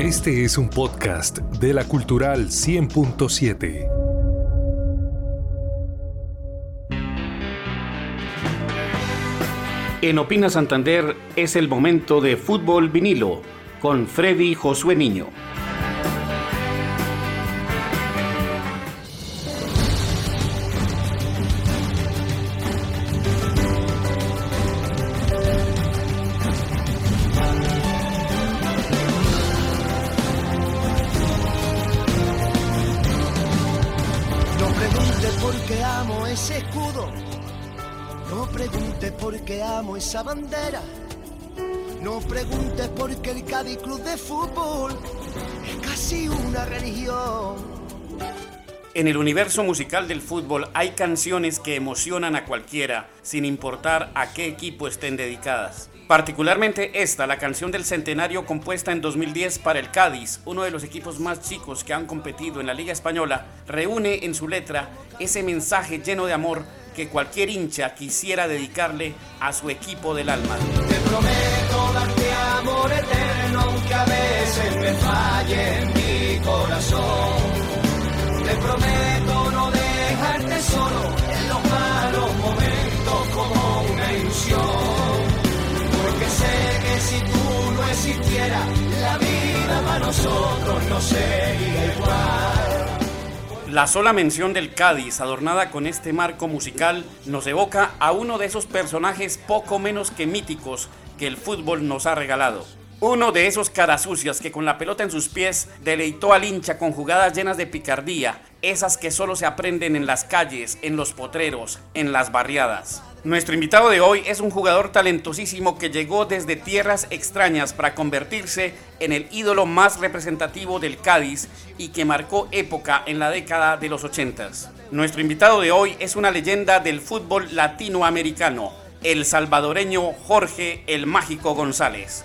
Este es un podcast de la Cultural 100.7. En Opina Santander es el momento de fútbol vinilo con Freddy Josué Niño. Esa bandera. No preguntes por qué el Cádiz Club de Fútbol es casi una religión. En el universo musical del fútbol hay canciones que emocionan a cualquiera, sin importar a qué equipo estén dedicadas. Particularmente esta, la canción del centenario compuesta en 2010 para el Cádiz, uno de los equipos más chicos que han competido en la Liga Española, reúne en su letra ese mensaje lleno de amor que cualquier hincha quisiera dedicarle a su equipo del alma. Te prometo darte amor eterno, aunque a veces me falle en mi corazón. Te prometo no dejarte solo en los malos momentos como una ilusión. Porque sé que si tú no existieras, la vida para nosotros no sería igual. La sola mención del Cádiz, adornada con este marco musical, nos evoca a uno de esos personajes poco menos que míticos que el fútbol nos ha regalado. Uno de esos carasucias que con la pelota en sus pies deleitó al hincha con jugadas llenas de picardía, esas que solo se aprenden en las calles, en los potreros, en las barriadas. Nuestro invitado de hoy es un jugador talentosísimo que llegó desde tierras extrañas para convertirse en el ídolo más representativo del Cádiz y que marcó época en la década de los 80. Nuestro invitado de hoy es una leyenda del fútbol latinoamericano, el salvadoreño Jorge el Mágico González.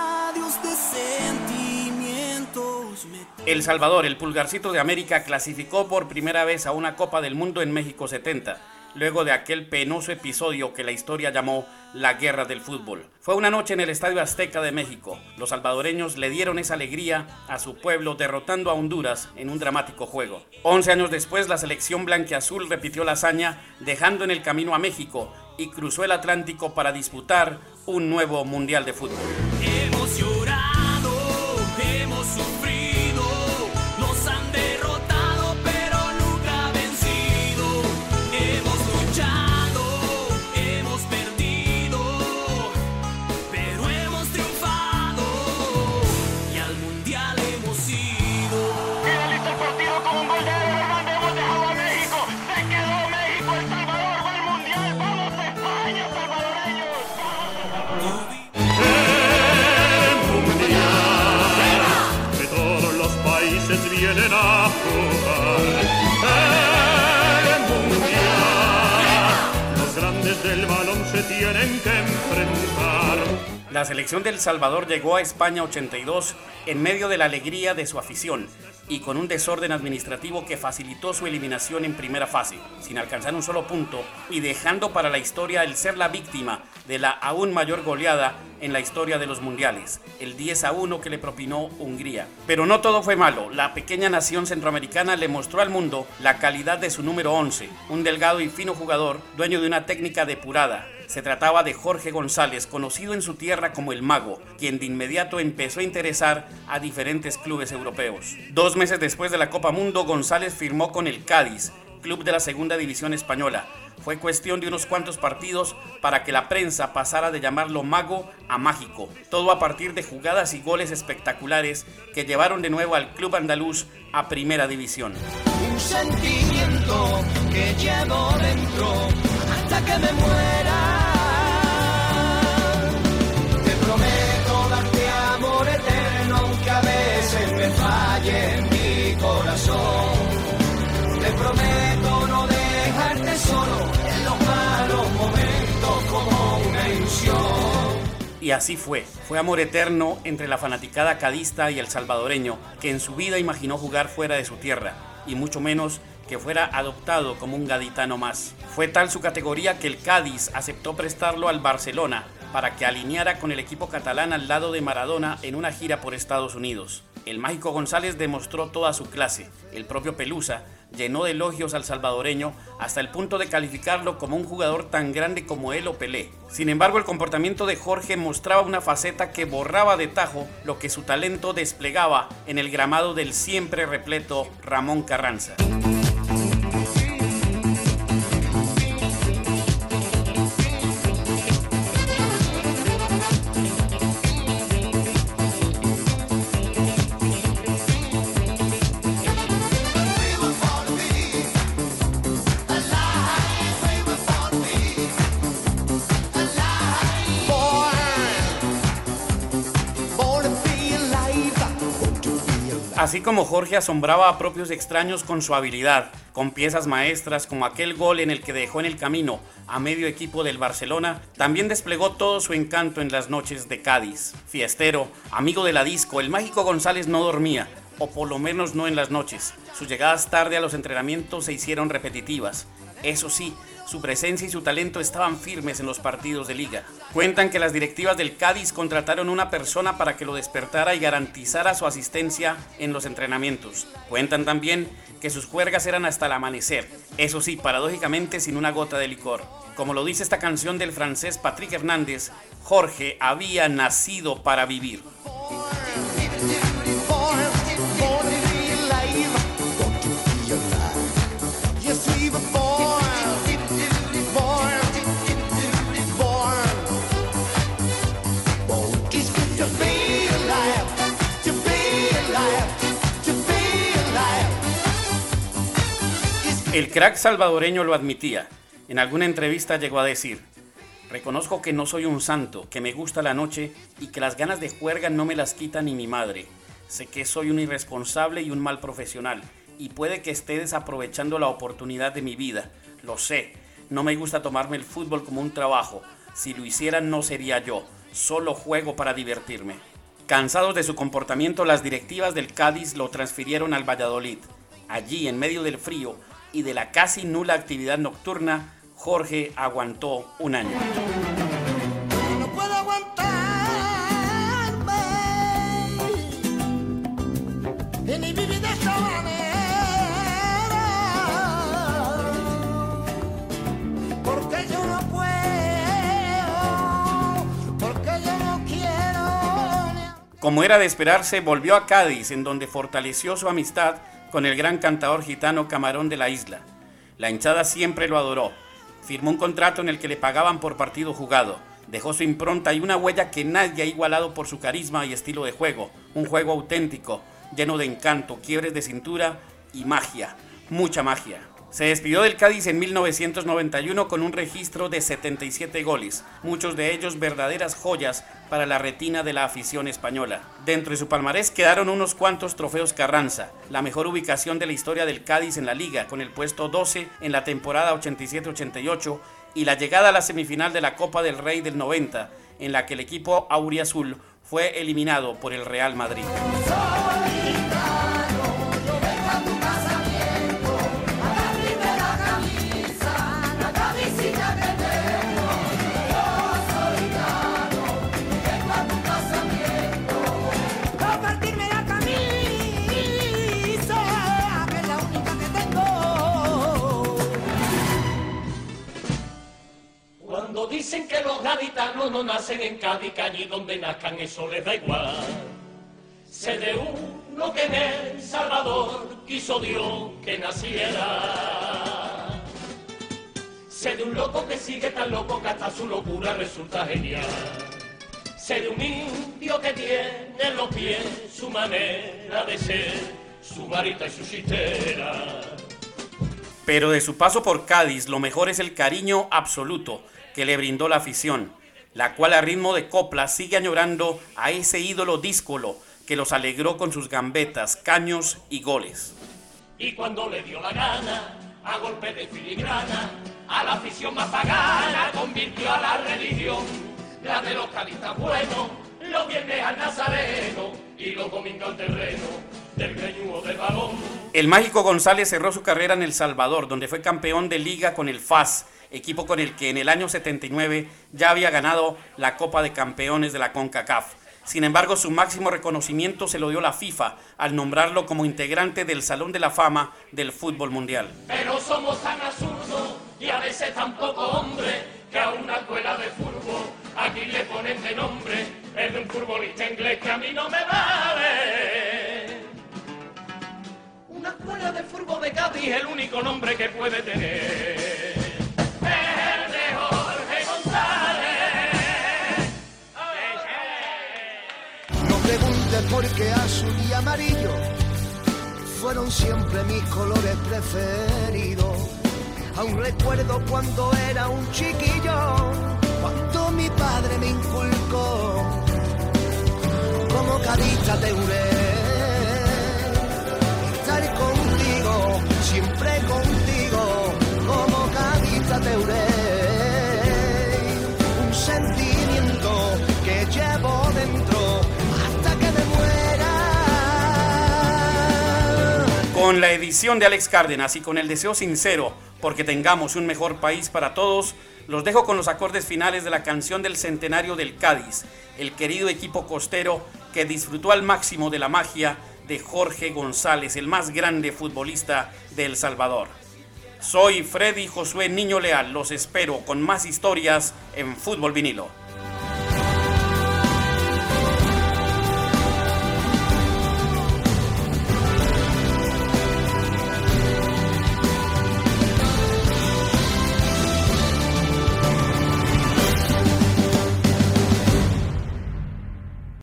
El Salvador, el pulgarcito de América, clasificó por primera vez a una Copa del Mundo en México 70 luego de aquel penoso episodio que la historia llamó la guerra del fútbol. Fue una noche en el Estadio Azteca de México. Los salvadoreños le dieron esa alegría a su pueblo derrotando a Honduras en un dramático juego. Once años después, la selección blanqueazul repitió la hazaña, dejando en el camino a México y cruzó el Atlántico para disputar un nuevo Mundial de Fútbol. Tienen que enfrentar. La selección del Salvador llegó a España 82 en medio de la alegría de su afición y con un desorden administrativo que facilitó su eliminación en primera fase, sin alcanzar un solo punto y dejando para la historia el ser la víctima de la aún mayor goleada en la historia de los mundiales, el 10 a 1 que le propinó Hungría. Pero no todo fue malo, la pequeña nación centroamericana le mostró al mundo la calidad de su número 11, un delgado y fino jugador, dueño de una técnica depurada, se trataba de Jorge González, conocido en su tierra como el Mago, quien de inmediato empezó a interesar a diferentes clubes europeos. Dos meses después de la Copa Mundo, González firmó con el Cádiz, club de la segunda división española. Fue cuestión de unos cuantos partidos para que la prensa pasara de llamarlo mago a mágico, todo a partir de jugadas y goles espectaculares que llevaron de nuevo al club andaluz a primera división. Un sentimiento que llevo dentro hasta que me muera. Así fue, fue amor eterno entre la fanaticada cadista y el salvadoreño, que en su vida imaginó jugar fuera de su tierra, y mucho menos que fuera adoptado como un gaditano más. Fue tal su categoría que el Cádiz aceptó prestarlo al Barcelona para que alineara con el equipo catalán al lado de Maradona en una gira por Estados Unidos. El mágico González demostró toda su clase. El propio Pelusa llenó de elogios al salvadoreño hasta el punto de calificarlo como un jugador tan grande como él o Pelé. Sin embargo, el comportamiento de Jorge mostraba una faceta que borraba de tajo lo que su talento desplegaba en el gramado del siempre repleto Ramón Carranza. Así como Jorge asombraba a propios extraños con su habilidad, con piezas maestras como aquel gol en el que dejó en el camino a medio equipo del Barcelona, también desplegó todo su encanto en las noches de Cádiz. Fiestero, amigo de la disco, el mágico González no dormía, o por lo menos no en las noches. Sus llegadas tarde a los entrenamientos se hicieron repetitivas. Eso sí, su presencia y su talento estaban firmes en los partidos de liga. Cuentan que las directivas del Cádiz contrataron una persona para que lo despertara y garantizara su asistencia en los entrenamientos. Cuentan también que sus juergas eran hasta el amanecer, eso sí, paradójicamente sin una gota de licor. Como lo dice esta canción del francés Patrick Hernández, Jorge había nacido para vivir. El crack salvadoreño lo admitía. En alguna entrevista llegó a decir, reconozco que no soy un santo, que me gusta la noche y que las ganas de juerga no me las quita ni mi madre. Sé que soy un irresponsable y un mal profesional y puede que esté desaprovechando la oportunidad de mi vida. Lo sé, no me gusta tomarme el fútbol como un trabajo. Si lo hiciera no sería yo, solo juego para divertirme. Cansados de su comportamiento, las directivas del Cádiz lo transfirieron al Valladolid. Allí, en medio del frío, y de la casi nula actividad nocturna, Jorge aguantó un año. porque Como era de esperarse, volvió a Cádiz, en donde fortaleció su amistad con el gran cantador gitano Camarón de la isla. La hinchada siempre lo adoró. Firmó un contrato en el que le pagaban por partido jugado. Dejó su impronta y una huella que nadie ha igualado por su carisma y estilo de juego. Un juego auténtico, lleno de encanto, quiebres de cintura y magia. Mucha magia. Se despidió del Cádiz en 1991 con un registro de 77 goles, muchos de ellos verdaderas joyas para la retina de la afición española. Dentro de su palmarés quedaron unos cuantos trofeos Carranza, la mejor ubicación de la historia del Cádiz en la liga, con el puesto 12 en la temporada 87-88 y la llegada a la semifinal de la Copa del Rey del 90, en la que el equipo auriazul fue eliminado por el Real Madrid. No nacen en Cádiz, allí donde nazcan eso les da igual. Sé de uno que en El Salvador quiso Dios que naciera. Sé de un loco que sigue tan loco que hasta su locura resulta genial. Sé de un indio que tiene en los pies su manera de ser, su varita y su chistera. Pero de su paso por Cádiz, lo mejor es el cariño absoluto que le brindó la afición, la cual a ritmo de copla sigue añorando a ese ídolo díscolo que los alegró con sus gambetas, caños y goles. Y cuando le dio la gana, a golpe de filigrana, a la afición más pagana convirtió a la religión, la de los cadistas buenos, los viernes al nazareno y los domingos al terreno del greñudo del balón. El mágico González cerró su carrera en El Salvador, donde fue campeón de liga con el FAS, equipo con el que en el año 79 ya había ganado la Copa de Campeones de la CONCACAF. Sin embargo, su máximo reconocimiento se lo dio la FIFA al nombrarlo como integrante del Salón de la Fama del Fútbol Mundial. Pero somos tan absurdos y a veces tan poco hombre que a una escuela de fútbol aquí le ponen de nombre el de un futbolista inglés que a mí no me vale. Una escuela de fútbol de Cádiz es el único nombre que puede tener. Preguntes por qué azul y amarillo fueron siempre mis colores preferidos. Aún recuerdo cuando era un chiquillo, cuando mi padre me inculcó como carita te juré estar contigo, siempre contigo, como carita te juré Con la edición de Alex Cárdenas y con el deseo sincero porque tengamos un mejor país para todos, los dejo con los acordes finales de la canción del centenario del Cádiz, el querido equipo costero que disfrutó al máximo de la magia de Jorge González, el más grande futbolista de El Salvador. Soy Freddy Josué Niño Leal, los espero con más historias en Fútbol Vinilo.